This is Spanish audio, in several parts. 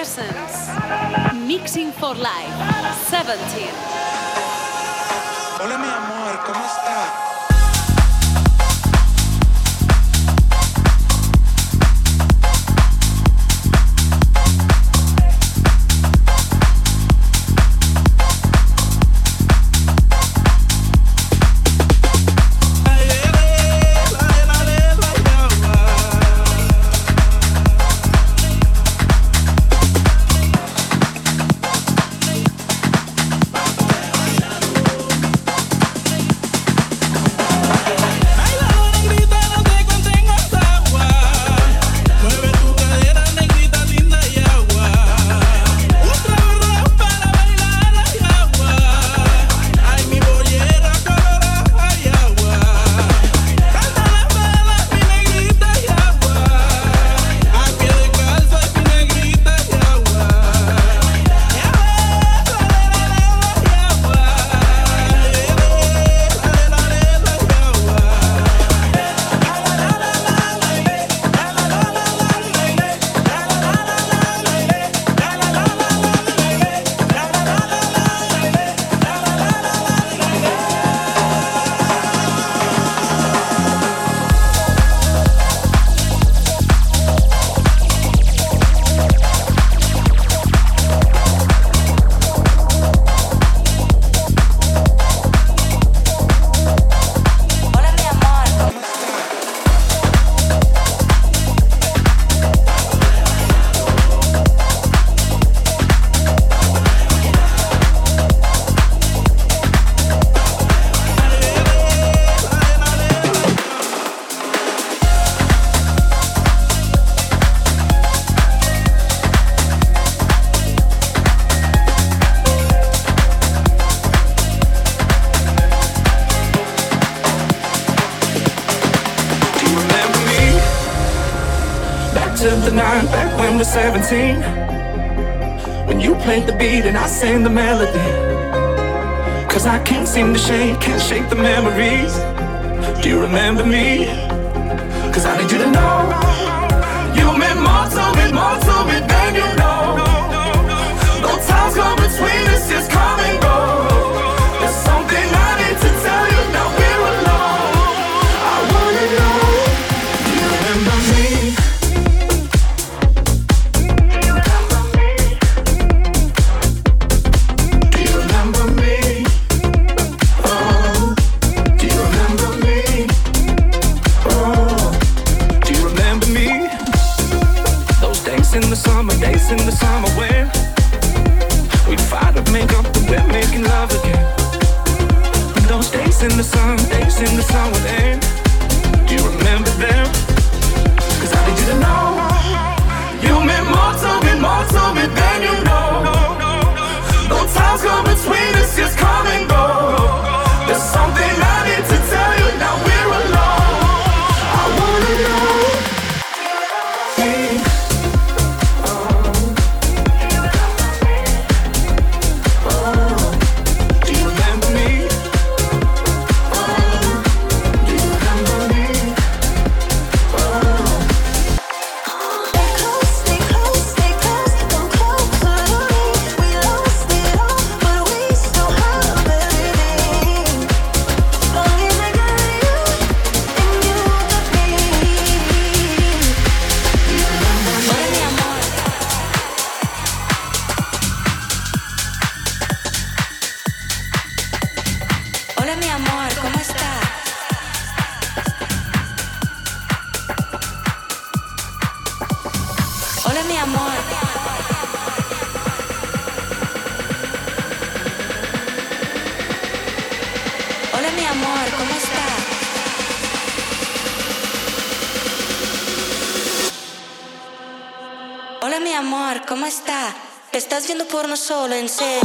Gerson Rubia presents Mixing for Life 17. Sing the melody. Cause I can't seem to shake, can't shake the memories. Do you remember me? Cause I need you to know solo en serio.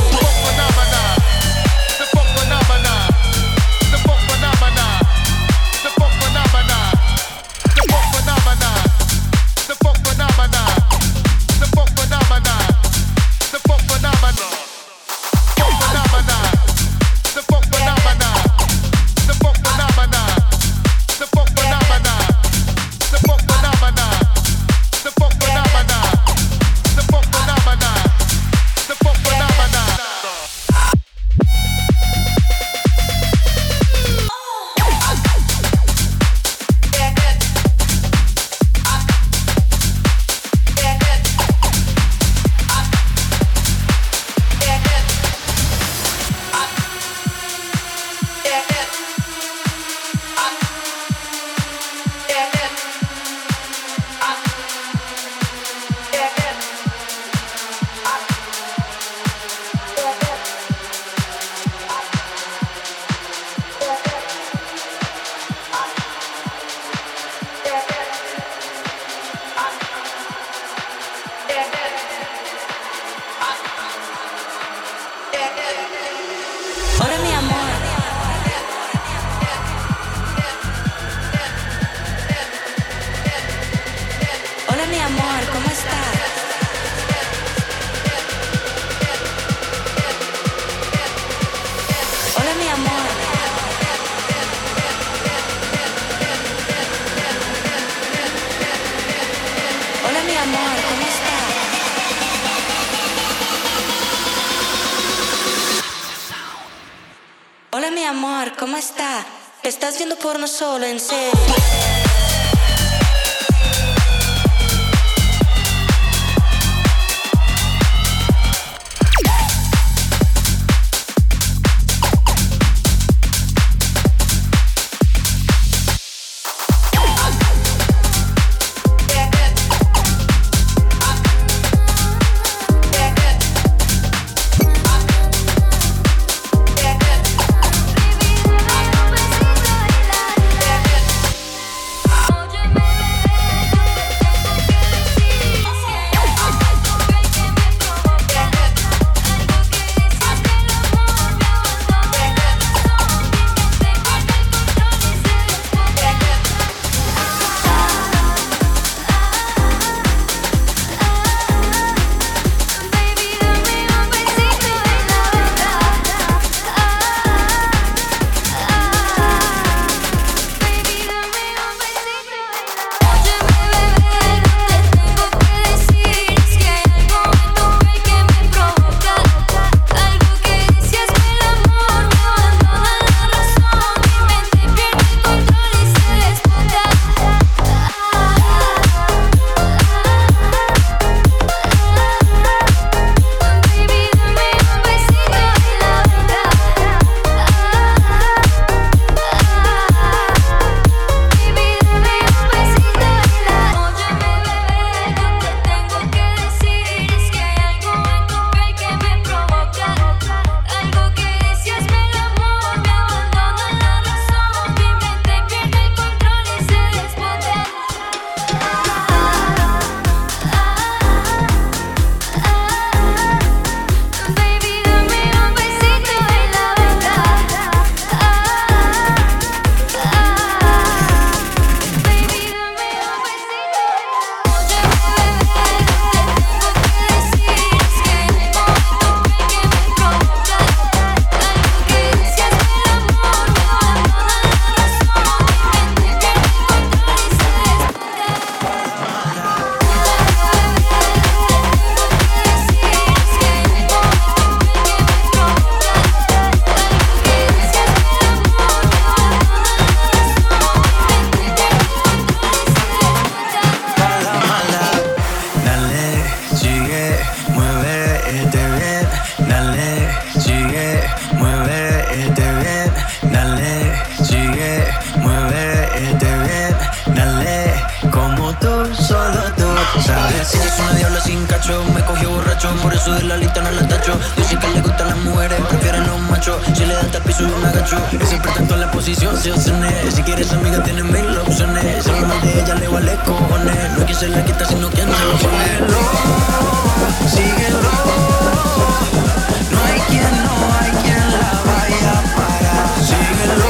Dice que le gustan las mujeres, prefieren los machos. Si le das al piso, un agacho. Y siempre tanto en la posición, se obsene. Si quieres amiga, tienes mil opciones. Si mal de ella le vale cojones. No es quien se la quita, sino quien se lo pone. Síguelo. No hay quien, no hay quien la vaya a parar. Síguelo.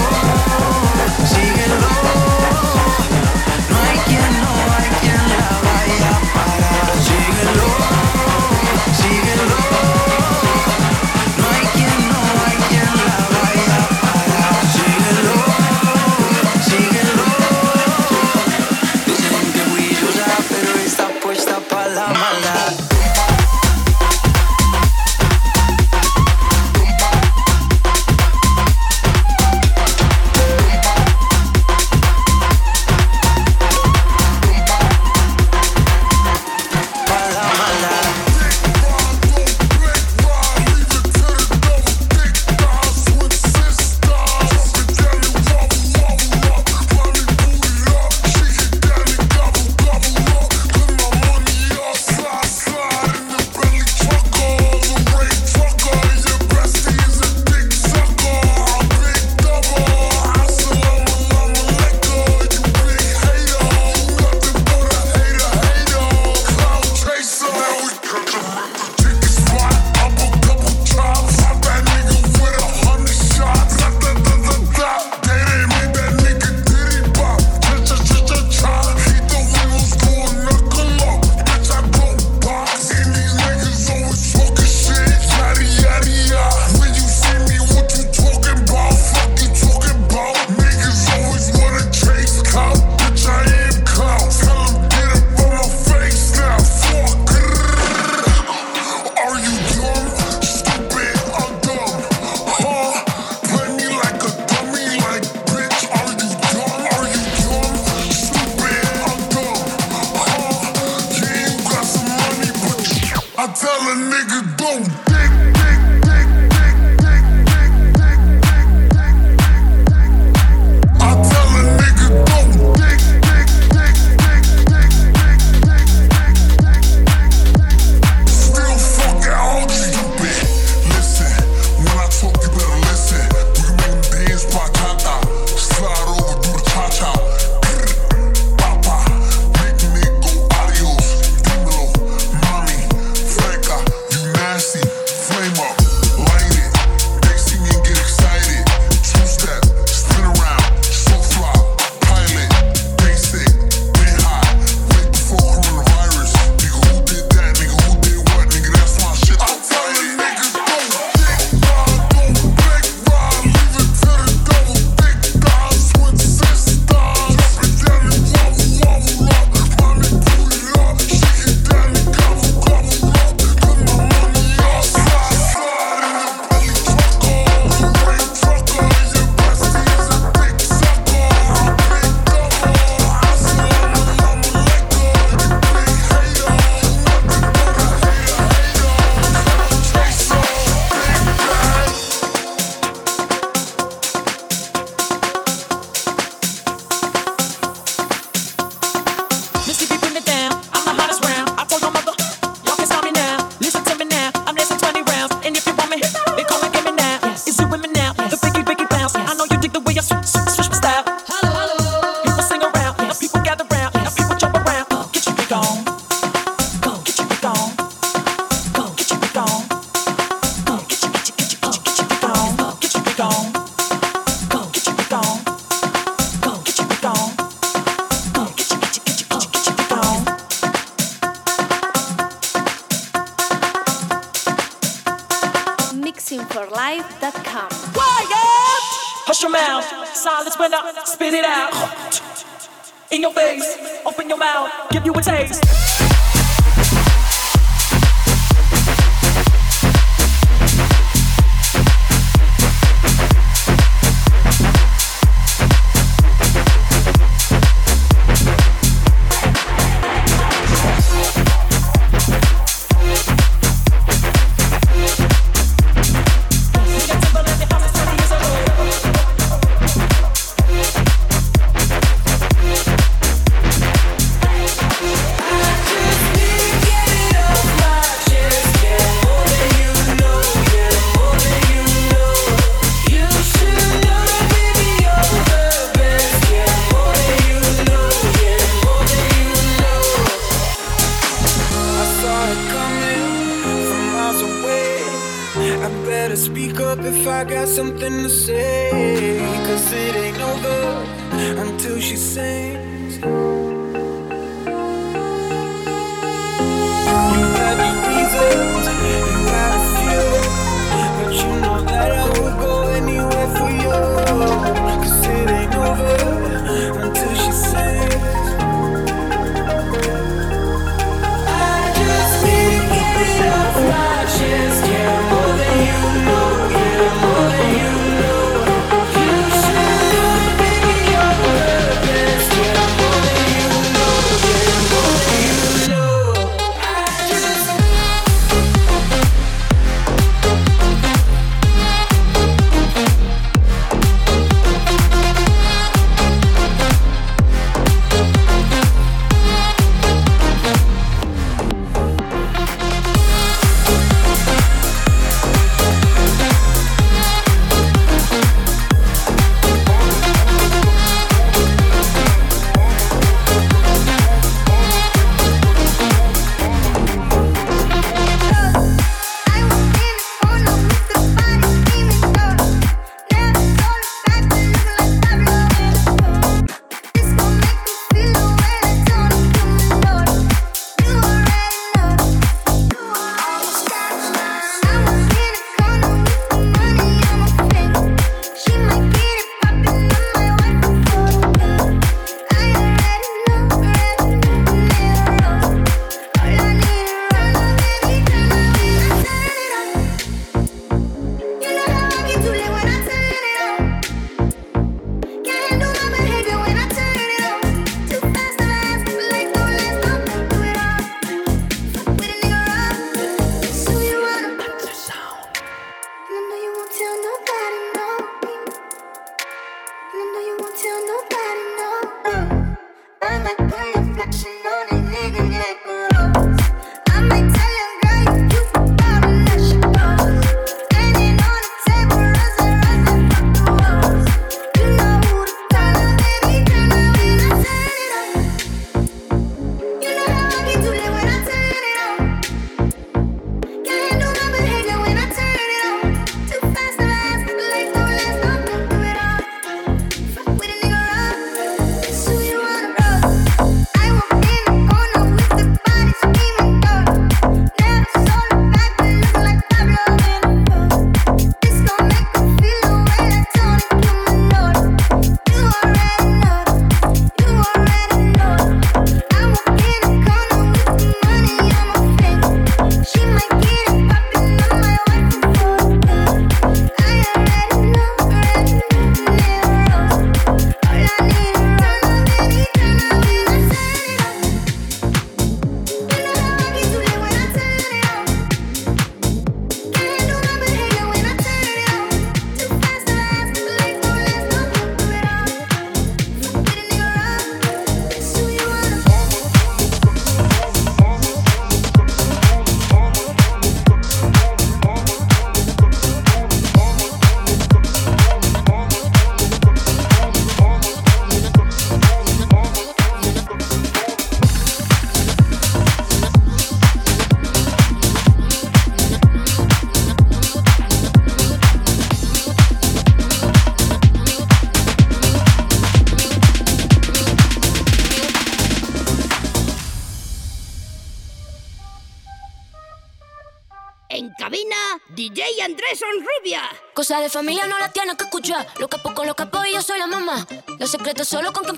familia no la tiene que escuchar. Lo capo con lo capo y yo soy la mamá. Los secretos solo con que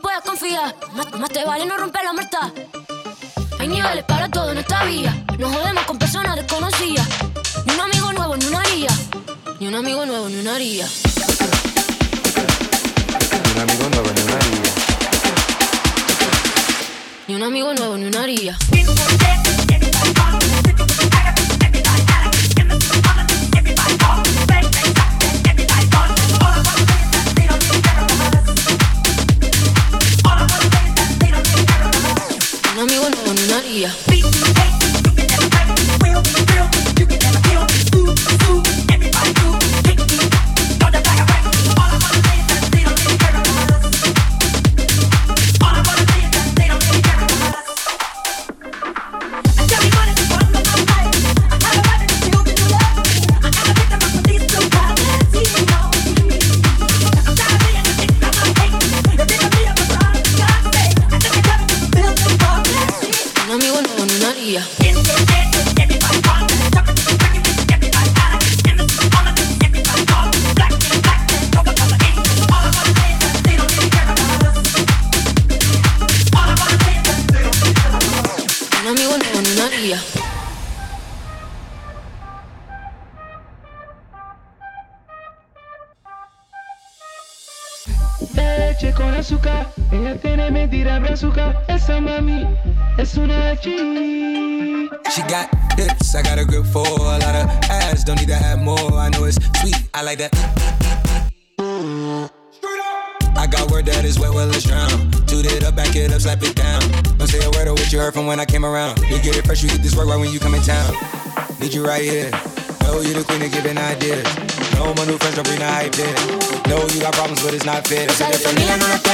right here. Know you the queen of giving ideas. No, my new friends don't bring the hype in. Know you got problems, but it's not fair. That's a different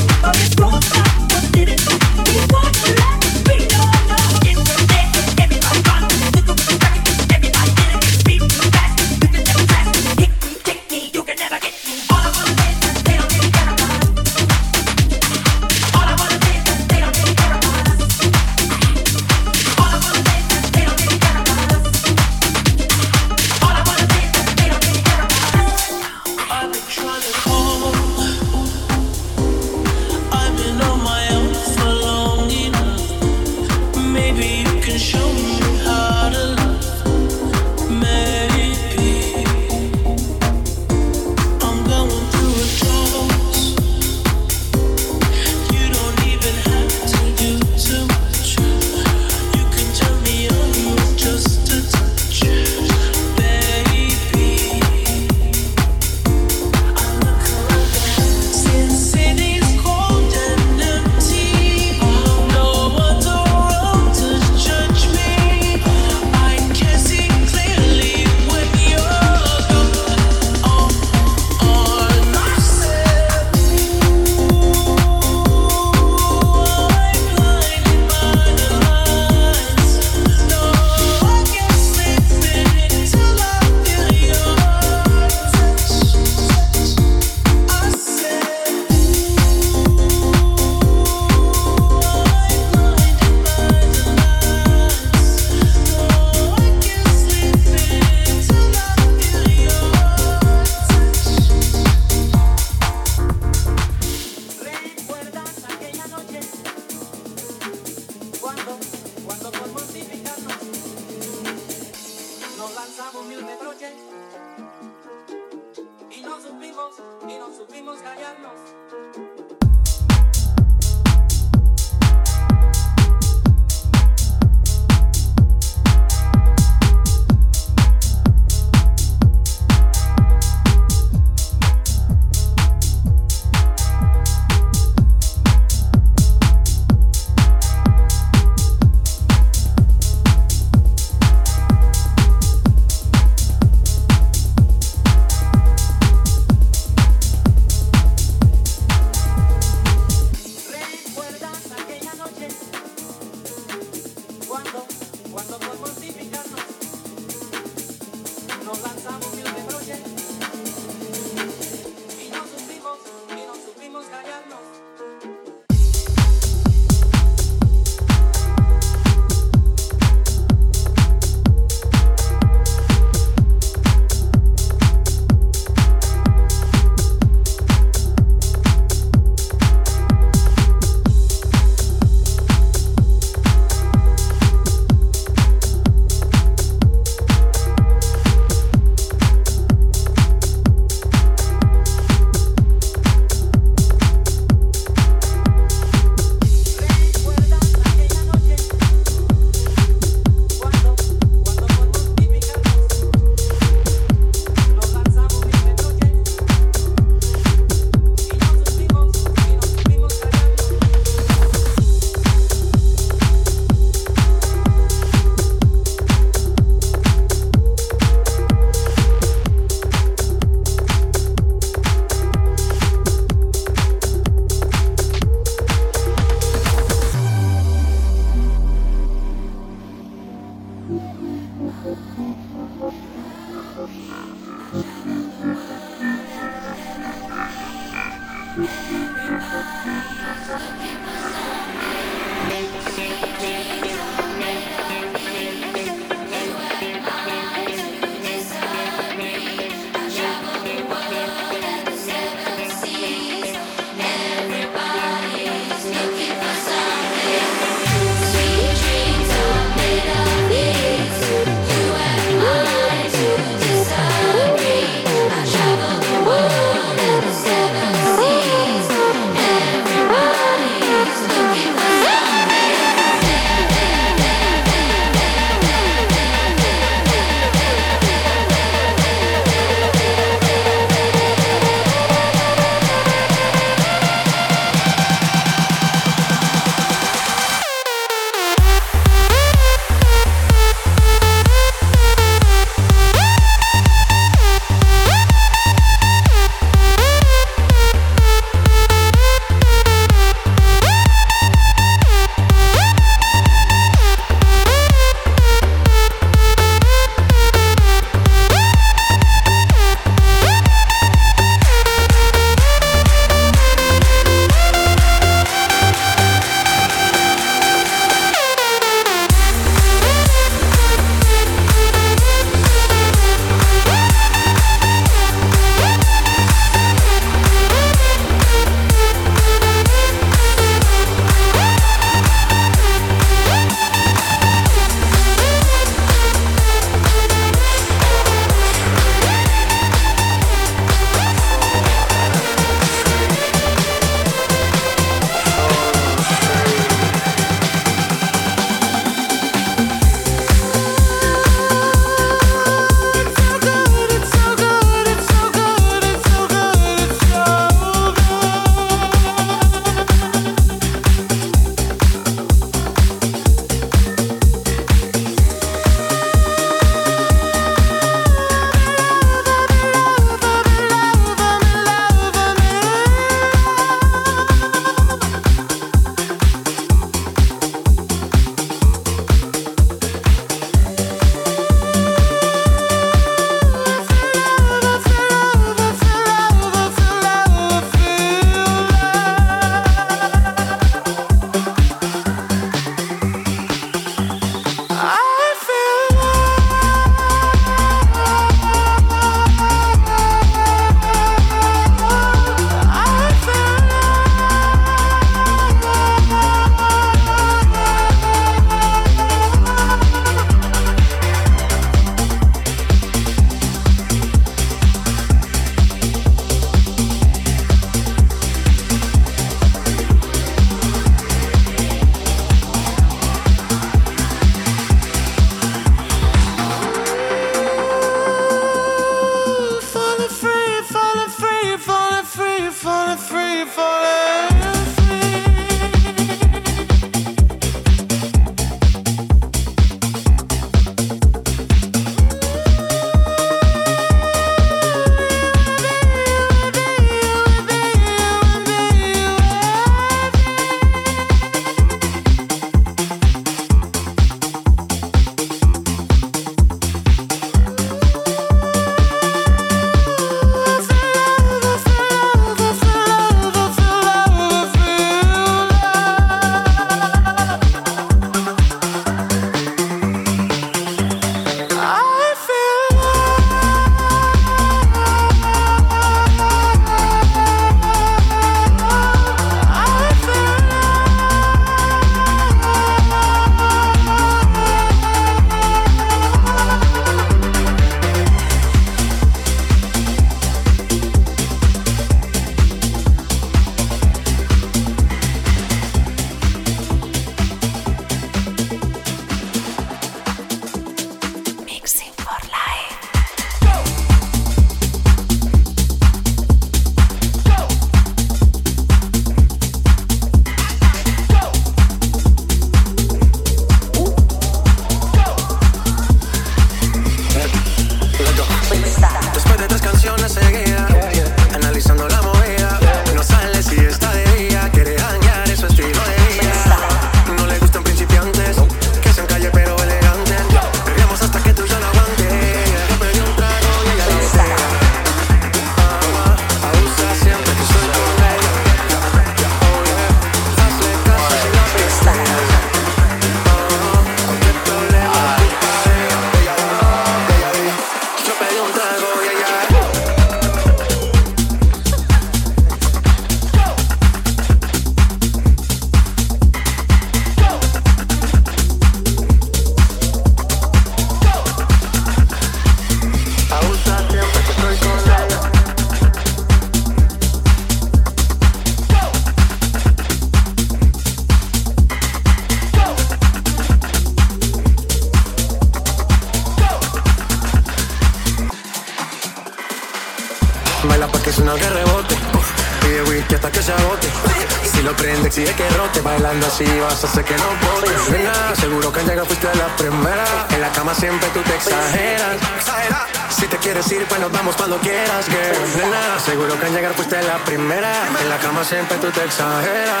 siempre tú te exageras.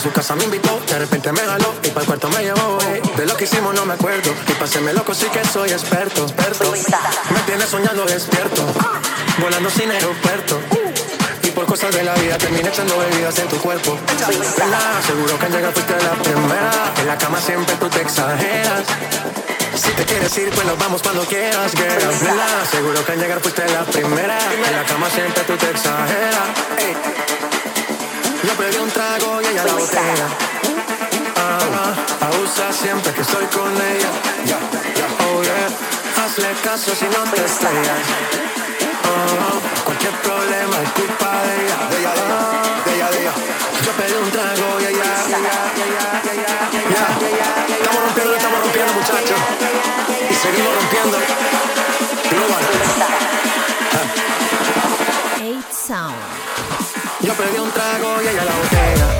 Su casa me invitó, de repente me jaló y para el cuarto me llevó. De lo que hicimos no me acuerdo, y paséme loco sí que soy experto, experto. Me tienes soñando despierto, volando sin aeropuerto. Y por cosas de la vida terminé echando bebidas en tu cuerpo. Nada, seguro que al llegar fuiste la primera. En la cama siempre tú te exageras. Si te quieres ir, pues nos vamos cuando quieras, girl. Nada, seguro que al llegar fuiste la primera. En la cama siempre tú te exageras. Yo pedí un trago y ella la botella. Ah, abusa siempre que estoy con ella. Oh yeah, hazle caso si no te estrellas. Oh, cualquier problema es culpa de ella. De ella, de ella, de ella. Yo pedí un trago y ella, Estamos rompiendo, estamos rompiendo, muchachos. Y seguimos rompiendo. Sound. Yo pedí un trago y ella la botella.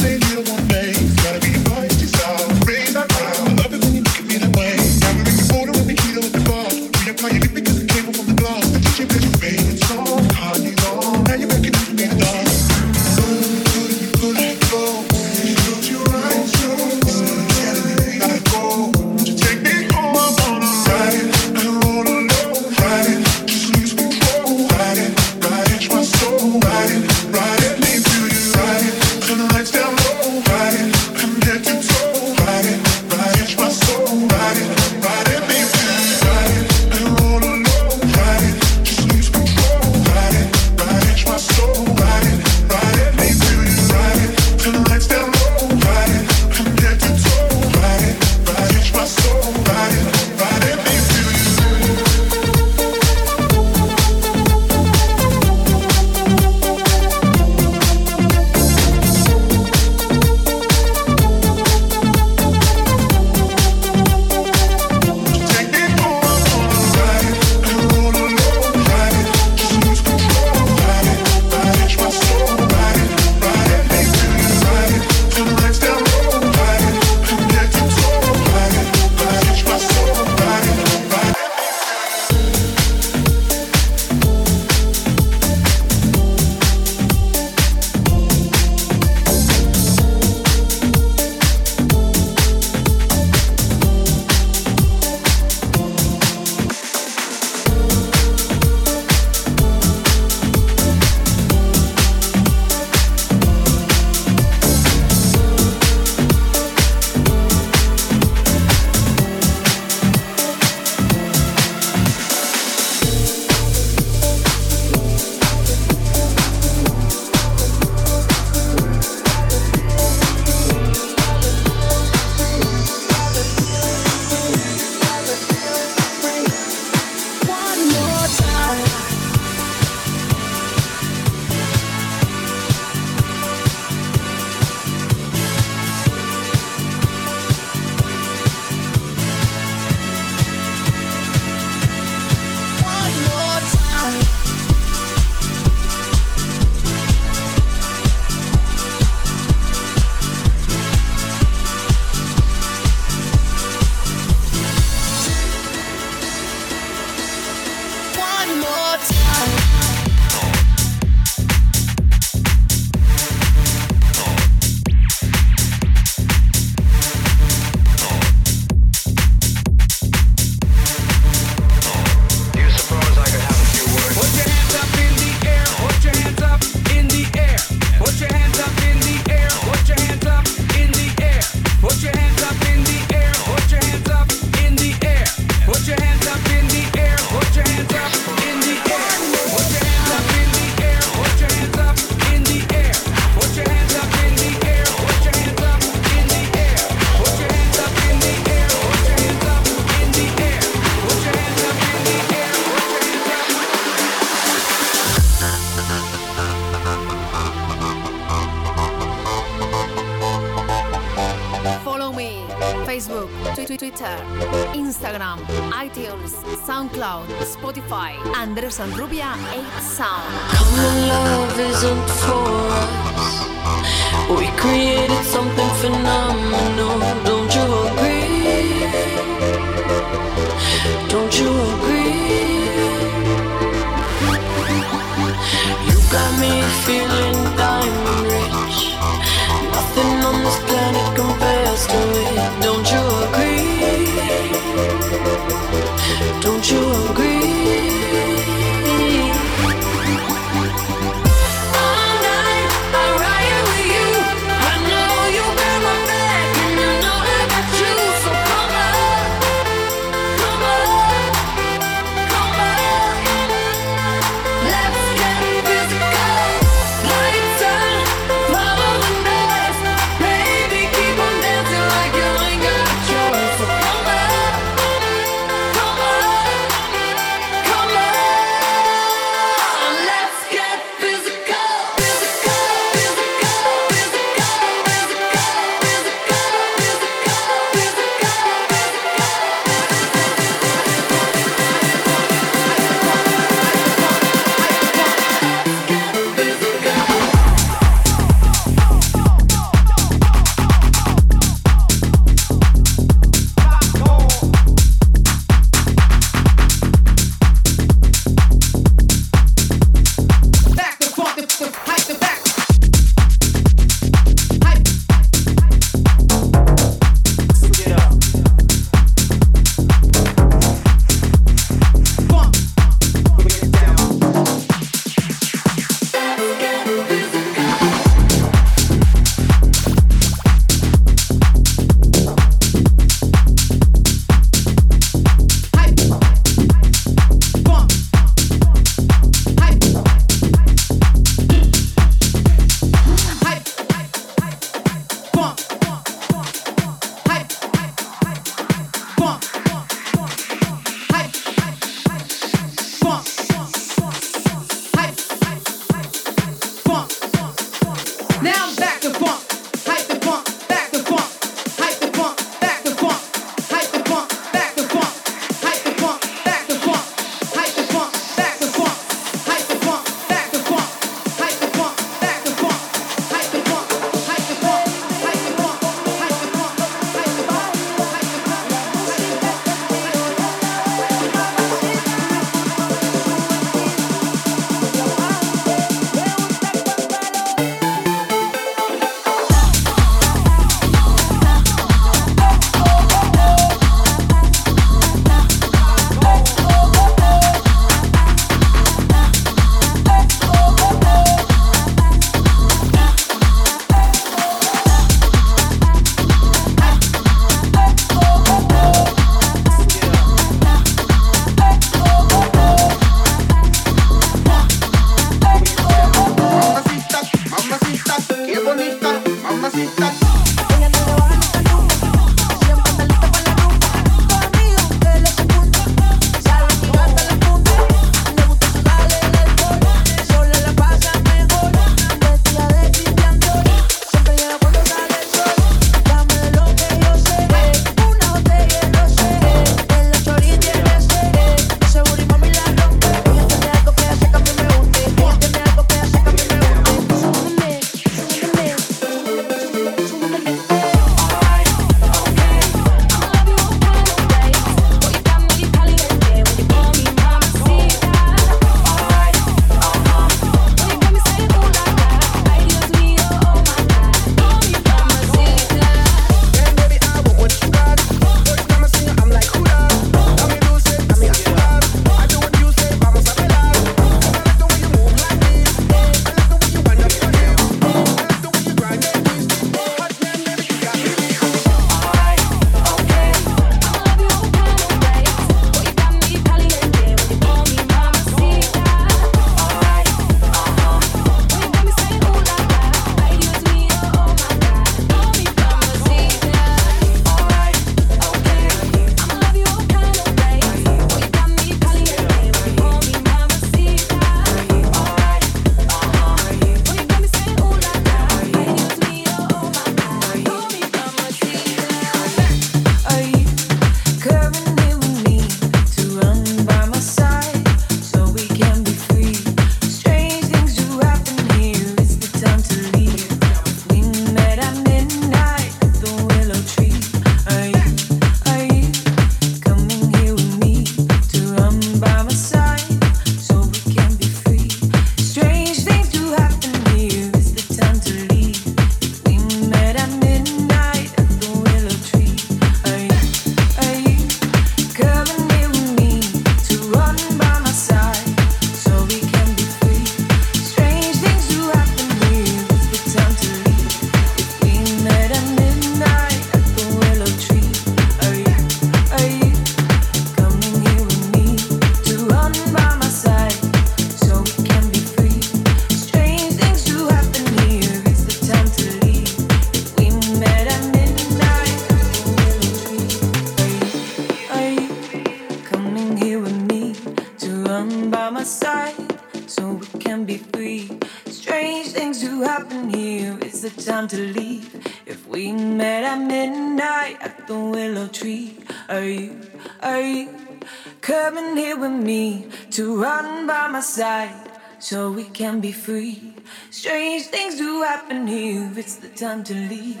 it's the time to leave.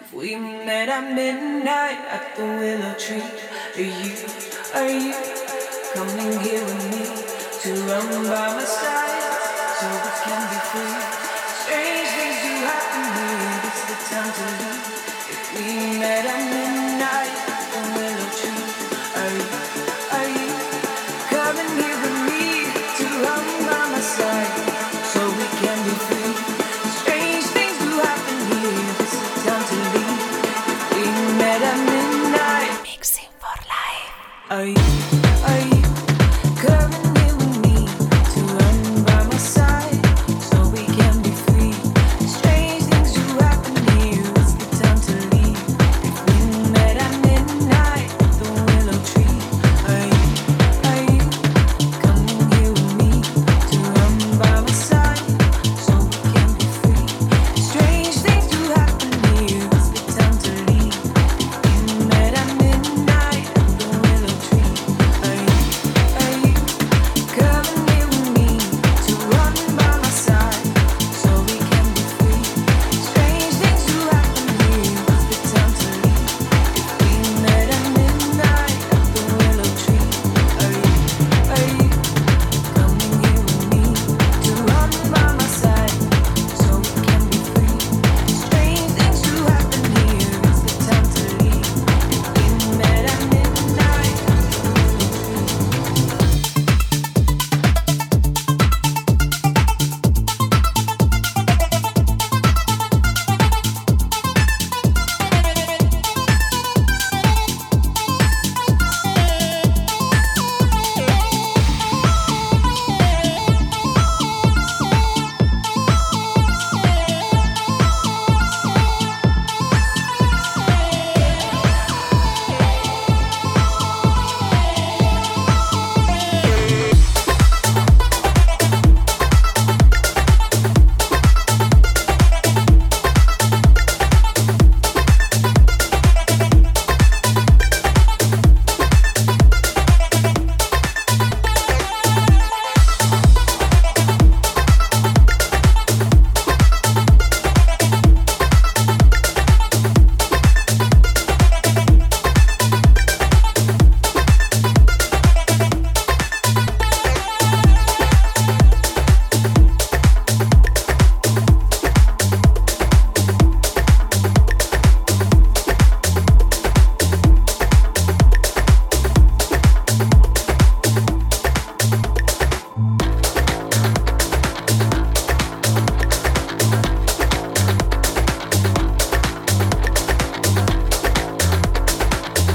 If we met at midnight at the willow tree, are you, are you coming here with me to run by my side? Are you?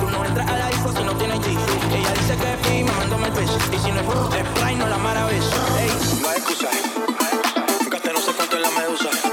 Tú no entras a la disco si no tienes G. Ella dice que es pi, mamándome el pecho. Y si no es es no la mara ves. Ey, no hay excusa. Gasté no sé cuánto en la medusa.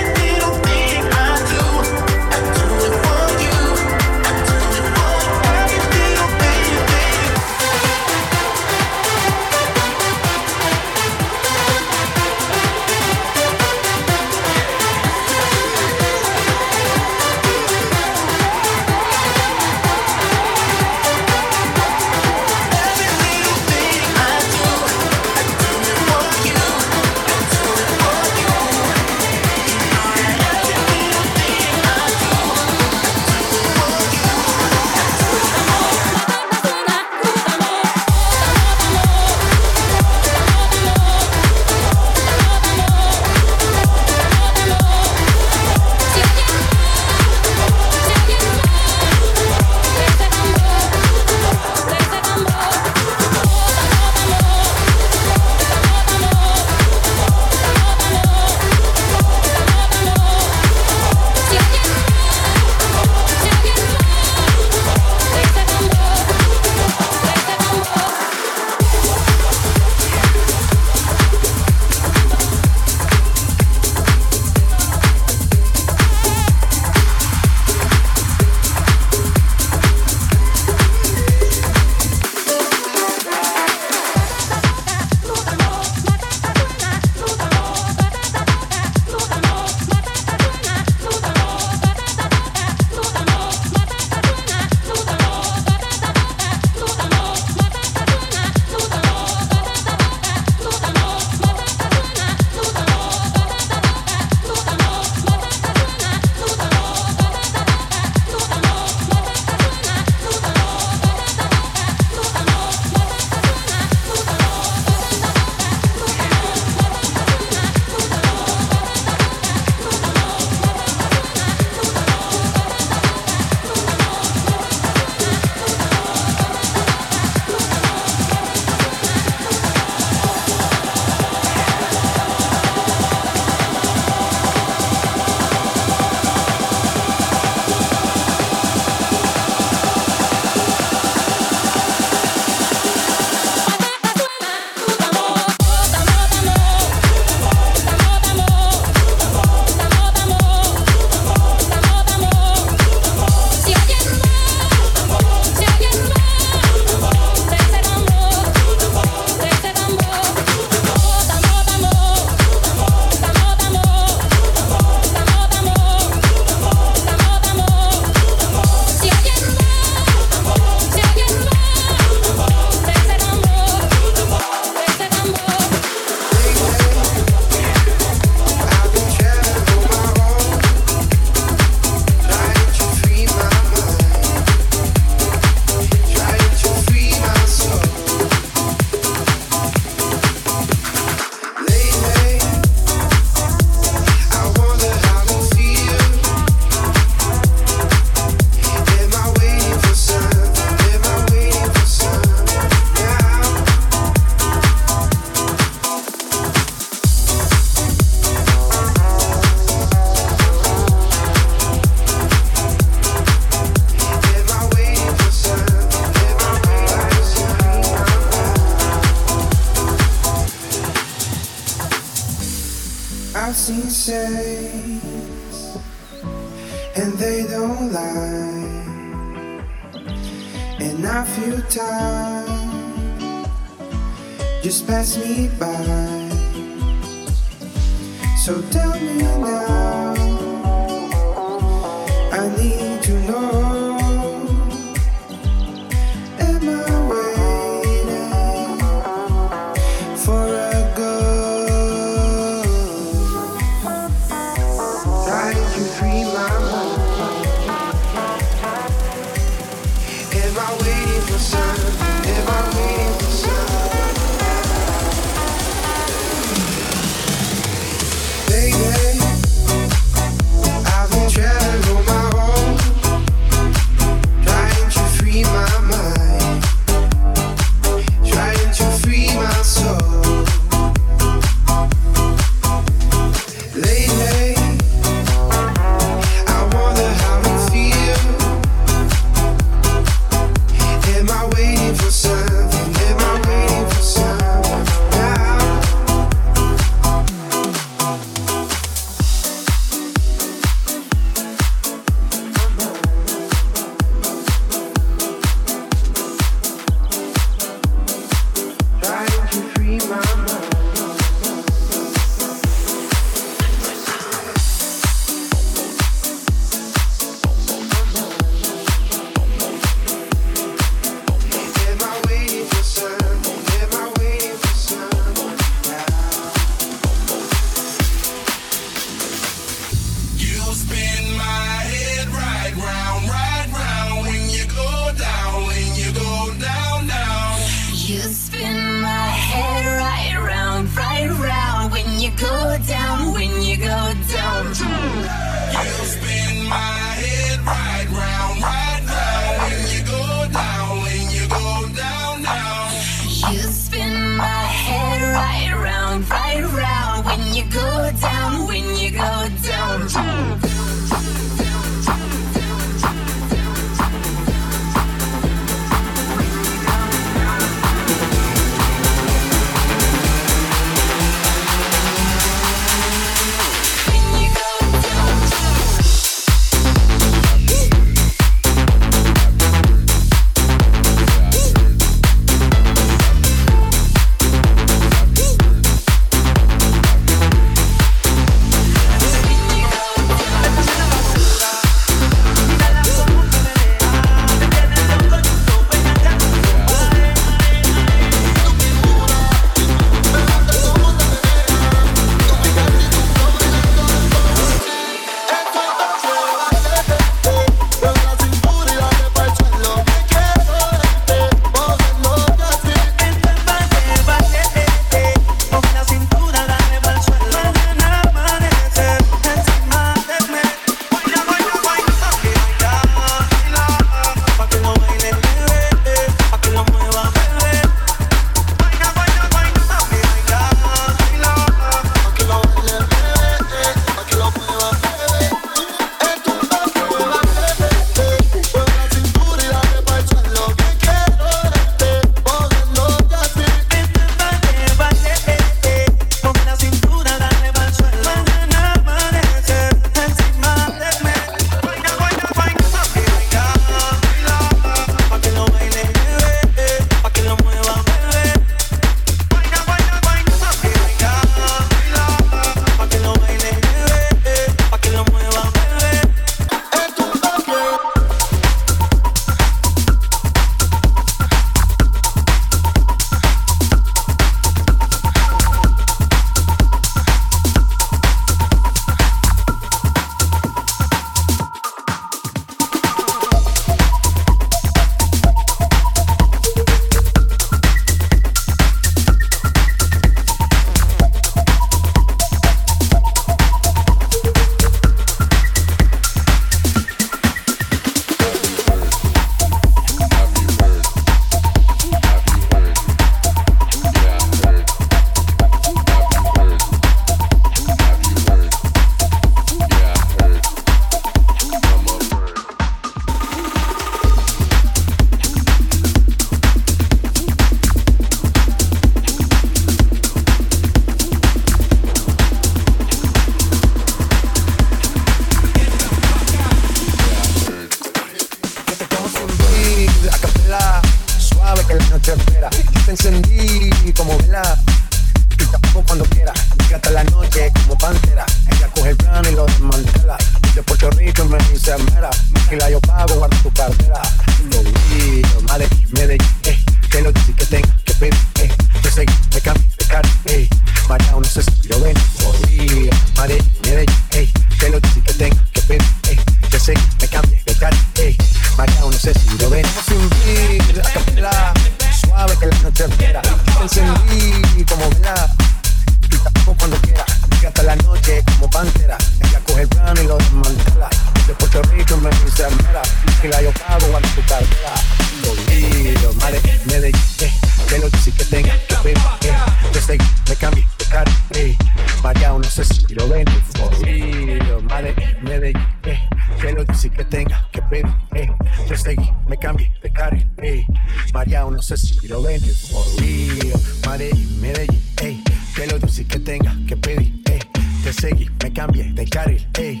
Carril, eh.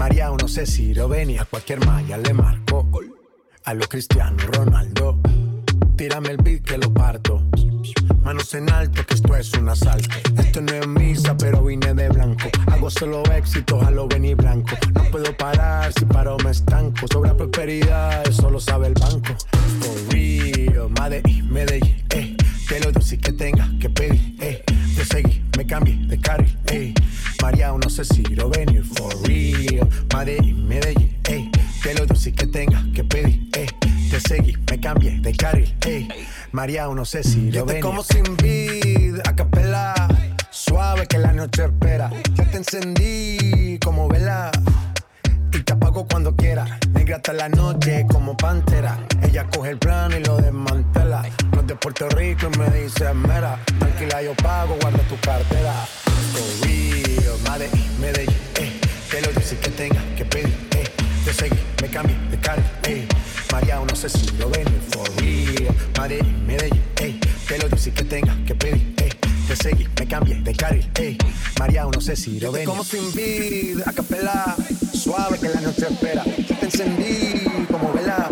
María, no sé si lo ven y a cualquier malla le marco. A lo Cristiano Ronaldo. Tírame el beat que lo parto. Manos en alto, que esto es un asalto. Esto no es misa, pero vine de blanco. Hago solo éxitos a lo venir blanco. No puedo parar, si paro me estanco. Sobra prosperidad, eso lo sabe el banco. For real, Madrid, Medellín, eh. Que lo dulce que tenga que pedir, eh. Te seguí, me cambié de carril, eh. María, no sé si lo venir. For real, Madrid, Medellín, eh. Que lo dulce que tenga que pedir, eh. Te seguí, me cambié de carril, eh. María, no sé si lo ven. como sin vid, a capela. Suave que la noche espera. Ya te encendí como vela. Y te apago cuando quiera. Negra hasta la noche como pantera. Ella coge el plano y lo desmantela. No es de Puerto Rico y me dice mera. Tranquila, yo pago, guarda tu cartera. For real, madre, Medellín, eh. Que lo dice que tenga que pedir, eh. Te seguí, me cambié de cara, eh. María, no sé si lo ven, for real. Madrid, Medellín, ey. Que lo dice que tenga que pedir, ey. Te seguí, me cambié de carril, ey. María, no sé si lo ven. Como sin vid, a capela. Suave que la noche espera. Te encendí como vela.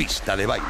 Pista de baile.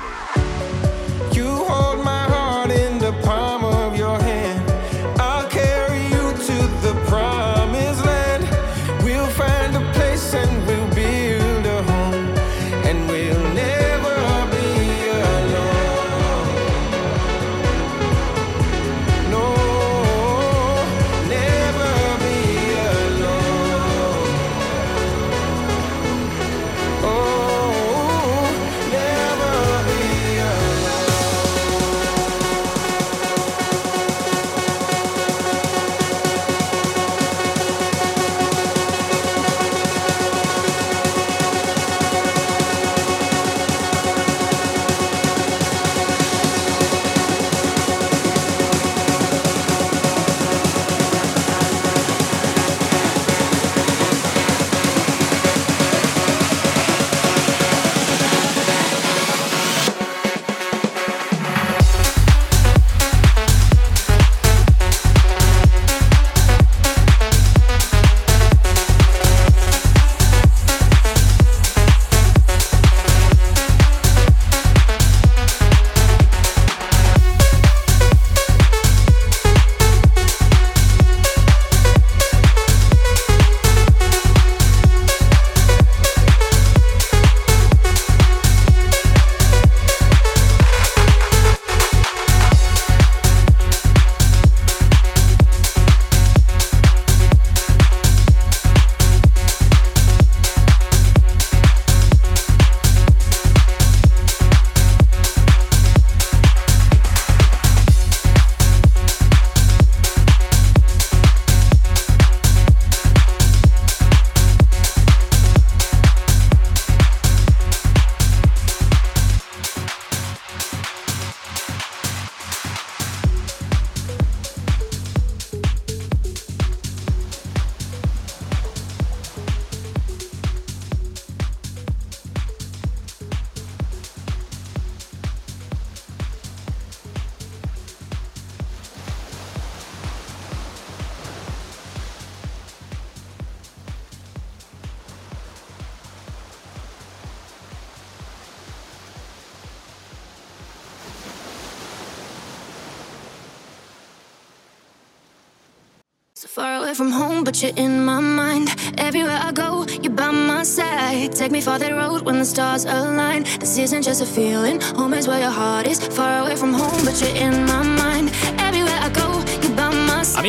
Feeling, home is where your heart is. Far away from home, but you're in my mind.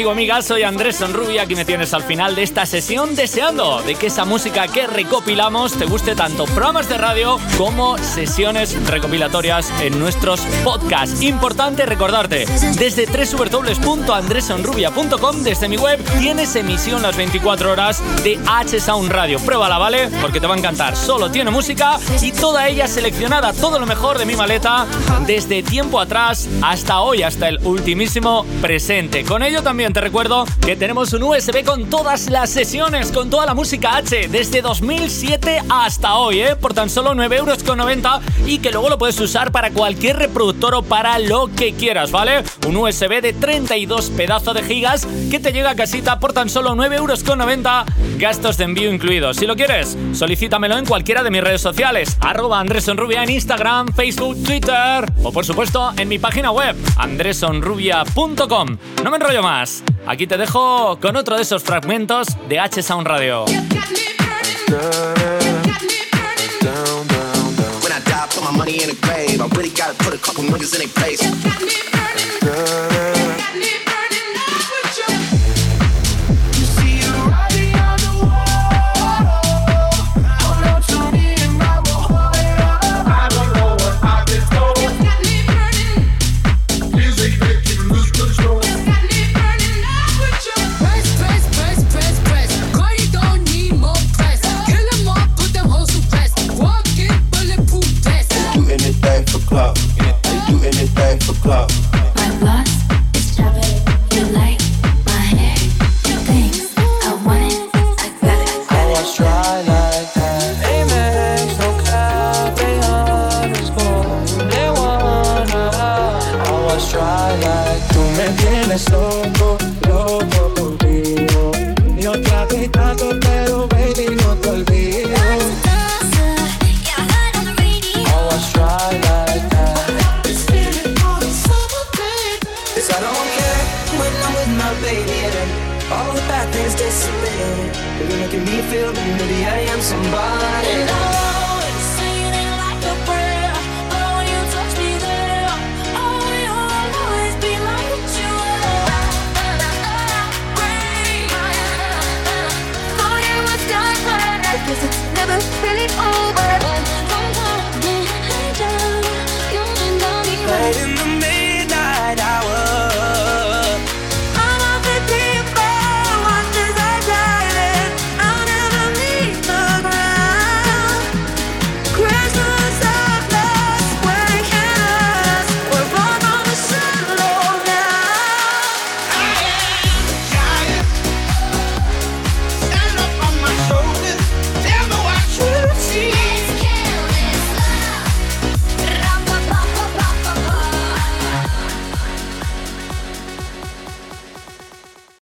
Amigo, amiga, soy Andrés Sonrubia, aquí me tienes al final de esta sesión deseando de que esa música que recopilamos te guste tanto programas de radio como sesiones recopilatorias en nuestros podcasts. Importante recordarte, desde www.andresonrubia.com, desde mi web, tienes emisión las 24 horas de H Sound Radio. Pruébala, ¿vale? Porque te va a encantar. Solo tiene música y toda ella seleccionada, todo lo mejor de mi maleta, desde tiempo atrás hasta hoy, hasta el ultimísimo presente. Con ello también te recuerdo que tenemos un USB con todas las sesiones, con toda la música H, desde 2007 hasta hoy, ¿eh? por tan solo 9,90 euros y que luego lo puedes usar para cualquier reproductor o para lo que quieras, ¿vale? Un USB de 32 pedazos de gigas que te llega a casita por tan solo 9,90 euros, gastos de envío incluidos. Si lo quieres, solicítamelo en cualquiera de mis redes sociales, arroba Andrés Sonrubia en Instagram, Facebook, Twitter o por supuesto en mi página web, andresonrubia.com. No me enrollo más, aquí te dejo con otro de esos fragmentos de H Sound Radio.